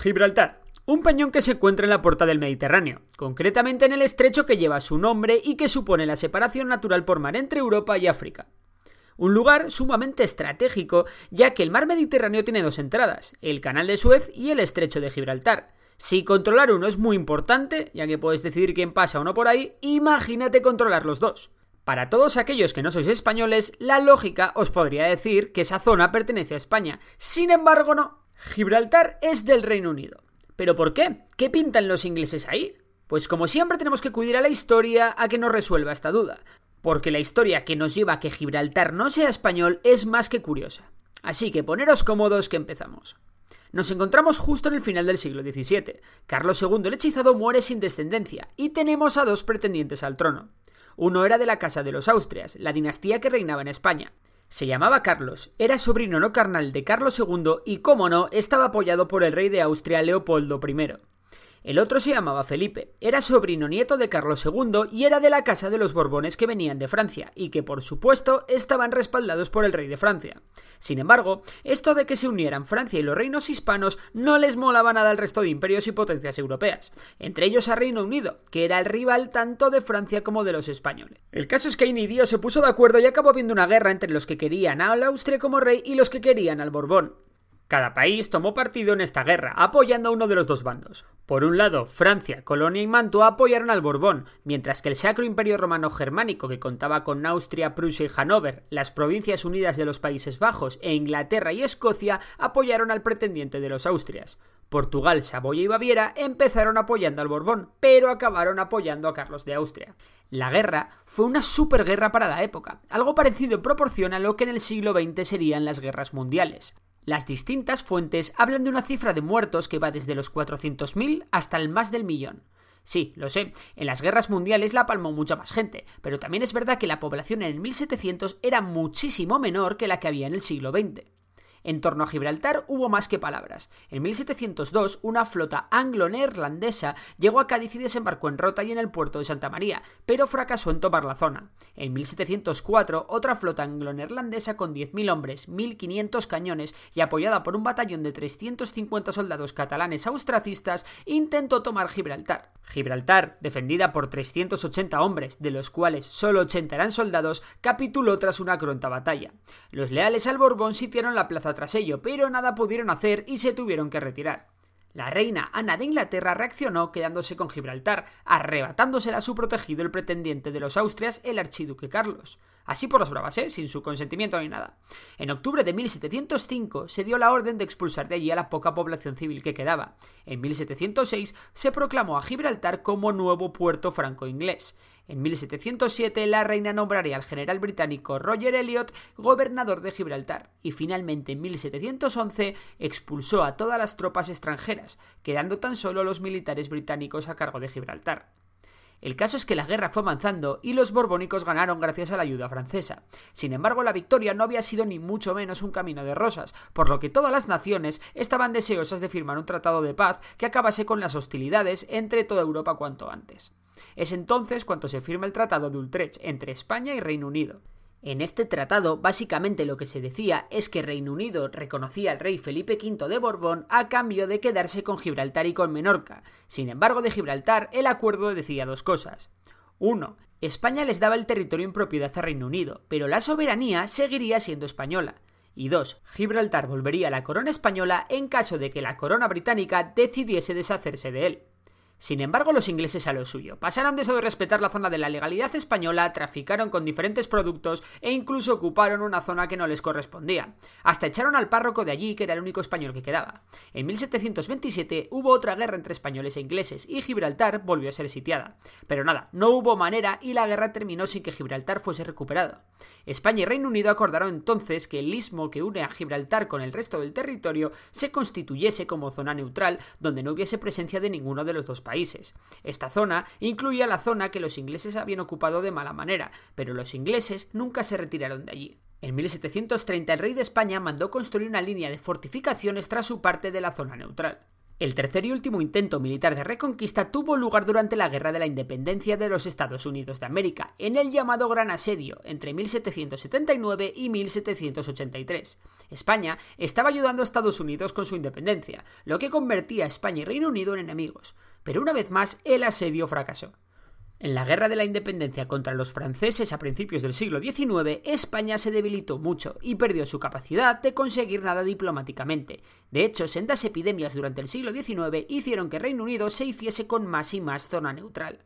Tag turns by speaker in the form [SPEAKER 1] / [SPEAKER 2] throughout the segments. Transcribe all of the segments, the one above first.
[SPEAKER 1] Gibraltar. Un peñón que se encuentra en la puerta del Mediterráneo, concretamente en el estrecho que lleva su nombre y que supone la separación natural por mar entre Europa y África. Un lugar sumamente estratégico, ya que el mar Mediterráneo tiene dos entradas, el Canal de Suez y el Estrecho de Gibraltar. Si controlar uno es muy importante, ya que puedes decidir quién pasa o no por ahí, imagínate controlar los dos. Para todos aquellos que no sois españoles, la lógica os podría decir que esa zona pertenece a España. Sin embargo, no. Gibraltar es del Reino Unido. ¿Pero por qué? ¿Qué pintan los ingleses ahí? Pues como siempre tenemos que acudir a la historia a que nos resuelva esta duda, porque la historia que nos lleva a que Gibraltar no sea español es más que curiosa. Así que poneros cómodos que empezamos. Nos encontramos justo en el final del siglo XVII. Carlos II el hechizado muere sin descendencia y tenemos a dos pretendientes al trono. Uno era de la Casa de los Austrias, la dinastía que reinaba en España. Se llamaba Carlos, era sobrino no carnal de Carlos II y, como no, estaba apoyado por el rey de Austria Leopoldo I. El otro se llamaba Felipe, era sobrino nieto de Carlos II y era de la casa de los Borbones que venían de Francia y que por supuesto estaban respaldados por el rey de Francia. Sin embargo, esto de que se unieran Francia y los reinos hispanos no les molaba nada al resto de imperios y potencias europeas, entre ellos a Reino Unido, que era el rival tanto de Francia como de los españoles. El caso es que Inidio se puso de acuerdo y acabó viendo una guerra entre los que querían al Austria como rey y los que querían al Borbón. Cada país tomó partido en esta guerra, apoyando a uno de los dos bandos. Por un lado, Francia, Colonia y Mantua apoyaron al Borbón, mientras que el Sacro Imperio Romano Germánico, que contaba con Austria, Prusia y Hannover, las Provincias Unidas de los Países Bajos e Inglaterra y Escocia, apoyaron al pretendiente de los Austrias. Portugal, Saboya y Baviera empezaron apoyando al Borbón, pero acabaron apoyando a Carlos de Austria. La guerra fue una superguerra para la época, algo parecido en proporción a lo que en el siglo XX serían las guerras mundiales. Las distintas fuentes hablan de una cifra de muertos que va desde los 400.000 hasta el más del millón. Sí, lo sé, en las guerras mundiales la palmó mucha más gente, pero también es verdad que la población en el 1700 era muchísimo menor que la que había en el siglo XX. En torno a Gibraltar hubo más que palabras. En 1702, una flota anglo-neerlandesa llegó a Cádiz y desembarcó en Rota y en el puerto de Santa María, pero fracasó en tomar la zona. En 1704, otra flota anglo-neerlandesa con 10.000 hombres, 1.500 cañones y apoyada por un batallón de 350 soldados catalanes austracistas, intentó tomar Gibraltar. Gibraltar, defendida por 380 hombres, de los cuales solo 80 eran soldados, capituló tras una cruenta batalla. Los leales al Borbón sitiaron la plaza tras ello, pero nada pudieron hacer y se tuvieron que retirar. La reina Ana de Inglaterra reaccionó quedándose con Gibraltar, arrebatándosela a su protegido el pretendiente de los Austrias, el archiduque Carlos. Así por las bravas, ¿eh? sin su consentimiento ni nada. En octubre de 1705 se dio la orden de expulsar de allí a la poca población civil que quedaba. En 1706 se proclamó a Gibraltar como nuevo puerto franco-inglés. En 1707 la reina nombraría al general británico Roger Elliot gobernador de Gibraltar y finalmente en 1711 expulsó a todas las tropas extranjeras, quedando tan solo los militares británicos a cargo de Gibraltar. El caso es que la guerra fue avanzando y los borbónicos ganaron gracias a la ayuda francesa. Sin embargo, la victoria no había sido ni mucho menos un camino de rosas, por lo que todas las naciones estaban deseosas de firmar un tratado de paz que acabase con las hostilidades entre toda Europa cuanto antes. Es entonces cuando se firma el Tratado de Utrecht entre España y Reino Unido. En este tratado, básicamente lo que se decía es que Reino Unido reconocía al rey Felipe V de Borbón a cambio de quedarse con Gibraltar y con Menorca. Sin embargo, de Gibraltar, el acuerdo decía dos cosas. Uno, España les daba el territorio en propiedad a Reino Unido, pero la soberanía seguiría siendo española. Y dos, Gibraltar volvería a la corona española en caso de que la corona británica decidiese deshacerse de él. Sin embargo, los ingleses a lo suyo. Pasaron de eso de respetar la zona de la legalidad española, traficaron con diferentes productos e incluso ocuparon una zona que no les correspondía. Hasta echaron al párroco de allí, que era el único español que quedaba. En 1727 hubo otra guerra entre españoles e ingleses y Gibraltar volvió a ser sitiada. Pero nada, no hubo manera y la guerra terminó sin que Gibraltar fuese recuperado. España y Reino Unido acordaron entonces que el istmo que une a Gibraltar con el resto del territorio se constituyese como zona neutral donde no hubiese presencia de ninguno de los dos países. Esta zona incluía la zona que los ingleses habían ocupado de mala manera, pero los ingleses nunca se retiraron de allí. En 1730 el rey de España mandó construir una línea de fortificaciones tras su parte de la zona neutral. El tercer y último intento militar de reconquista tuvo lugar durante la Guerra de la Independencia de los Estados Unidos de América, en el llamado Gran Asedio, entre 1779 y 1783. España estaba ayudando a Estados Unidos con su independencia, lo que convertía a España y Reino Unido en enemigos, pero una vez más el asedio fracasó. En la Guerra de la Independencia contra los franceses a principios del siglo XIX, España se debilitó mucho y perdió su capacidad de conseguir nada diplomáticamente. De hecho, sendas epidemias durante el siglo XIX hicieron que Reino Unido se hiciese con más y más zona neutral.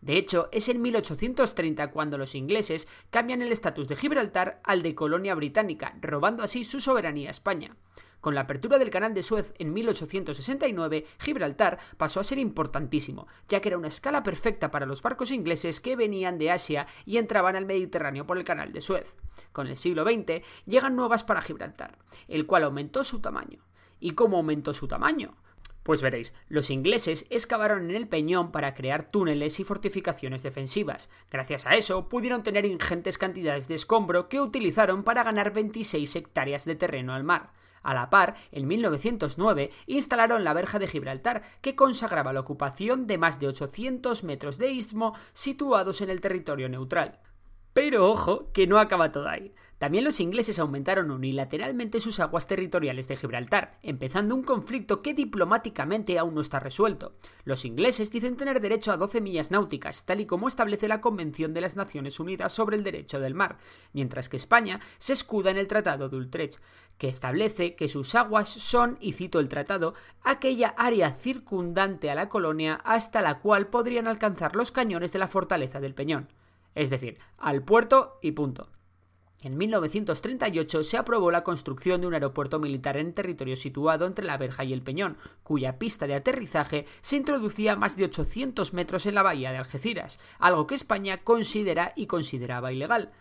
[SPEAKER 1] De hecho, es en 1830 cuando los ingleses cambian el estatus de Gibraltar al de colonia británica, robando así su soberanía a España. Con la apertura del canal de Suez en 1869, Gibraltar pasó a ser importantísimo, ya que era una escala perfecta para los barcos ingleses que venían de Asia y entraban al Mediterráneo por el canal de Suez. Con el siglo XX llegan nuevas para Gibraltar, el cual aumentó su tamaño. ¿Y cómo aumentó su tamaño? Pues veréis, los ingleses excavaron en el peñón para crear túneles y fortificaciones defensivas. Gracias a eso pudieron tener ingentes cantidades de escombro que utilizaron para ganar 26 hectáreas de terreno al mar. A la par, en 1909 instalaron la verja de Gibraltar, que consagraba la ocupación de más de 800 metros de istmo situados en el territorio neutral. Pero ojo, que no acaba todo ahí. También los ingleses aumentaron unilateralmente sus aguas territoriales de Gibraltar, empezando un conflicto que diplomáticamente aún no está resuelto. Los ingleses dicen tener derecho a 12 millas náuticas, tal y como establece la Convención de las Naciones Unidas sobre el Derecho del Mar, mientras que España se escuda en el Tratado de Utrecht, que establece que sus aguas son, y cito el tratado, aquella área circundante a la colonia hasta la cual podrían alcanzar los cañones de la fortaleza del Peñón. Es decir, al puerto y punto. En 1938 se aprobó la construcción de un aeropuerto militar en territorio situado entre la Verja y el Peñón, cuya pista de aterrizaje se introducía a más de 800 metros en la bahía de Algeciras, algo que España considera y consideraba ilegal.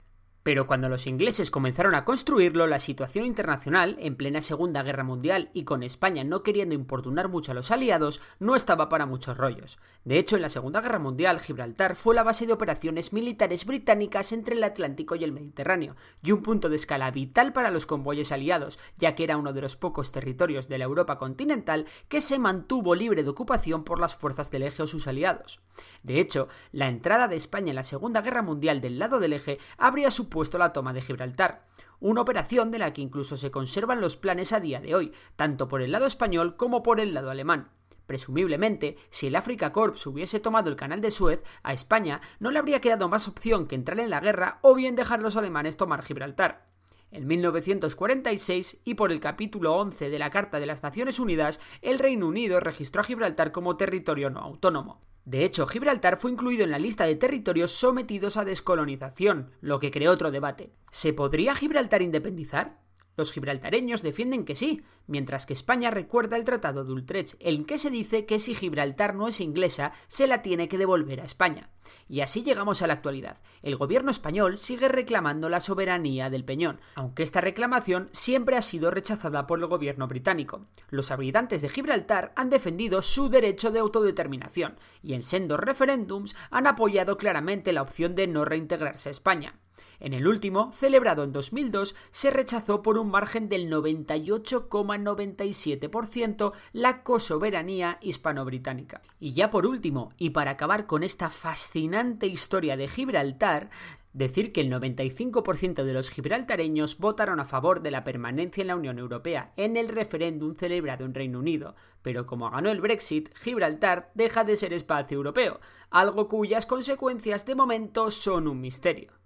[SPEAKER 1] Pero cuando los ingleses comenzaron a construirlo, la situación internacional, en plena Segunda Guerra Mundial y con España no queriendo importunar mucho a los aliados, no estaba para muchos rollos. De hecho, en la Segunda Guerra Mundial, Gibraltar fue la base de operaciones militares británicas entre el Atlántico y el Mediterráneo, y un punto de escala vital para los convoyes aliados, ya que era uno de los pocos territorios de la Europa continental que se mantuvo libre de ocupación por las fuerzas del eje o sus aliados. De hecho, la entrada de España en la Segunda Guerra Mundial del lado del eje habría supuesto la toma de Gibraltar, una operación de la que incluso se conservan los planes a día de hoy, tanto por el lado español como por el lado alemán. Presumiblemente, si el Africa Corps hubiese tomado el canal de Suez, a España no le habría quedado más opción que entrar en la guerra o bien dejar los alemanes tomar Gibraltar. En 1946, y por el capítulo 11 de la Carta de las Naciones Unidas, el Reino Unido registró a Gibraltar como territorio no autónomo. De hecho, Gibraltar fue incluido en la lista de territorios sometidos a descolonización, lo que creó otro debate. ¿Se podría Gibraltar independizar? Los gibraltareños defienden que sí, mientras que España recuerda el Tratado de Utrecht, en que se dice que si Gibraltar no es inglesa, se la tiene que devolver a España. Y así llegamos a la actualidad. El gobierno español sigue reclamando la soberanía del Peñón, aunque esta reclamación siempre ha sido rechazada por el gobierno británico. Los habitantes de Gibraltar han defendido su derecho de autodeterminación, y en sendos referéndums han apoyado claramente la opción de no reintegrarse a España. En el último, celebrado en 2002, se rechazó por un margen del 98,97% la cosoberanía hispano-británica. Y ya por último, y para acabar con esta fascinante historia de Gibraltar, Decir que el 95% de los gibraltareños votaron a favor de la permanencia en la Unión Europea en el referéndum celebrado en Reino Unido, pero como ganó el Brexit, Gibraltar deja de ser espacio europeo, algo cuyas consecuencias de momento son un misterio.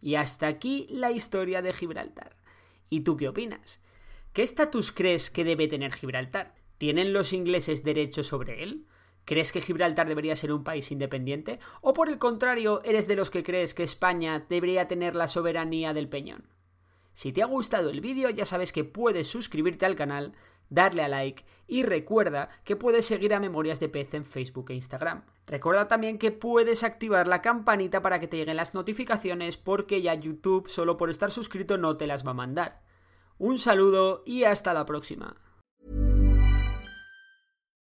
[SPEAKER 1] Y hasta aquí la historia de Gibraltar. ¿Y tú qué opinas? ¿Qué estatus crees que debe tener Gibraltar? ¿Tienen los ingleses derecho sobre él? ¿Crees que Gibraltar debería ser un país independiente? ¿O por el contrario, eres de los que crees que España debería tener la soberanía del peñón? Si te ha gustado el vídeo ya sabes que puedes suscribirte al canal, darle a like y recuerda que puedes seguir a Memorias de Pez en Facebook e Instagram. Recuerda también que puedes activar la campanita para que te lleguen las notificaciones porque ya YouTube solo por estar suscrito no te las va a mandar. Un saludo y hasta la próxima.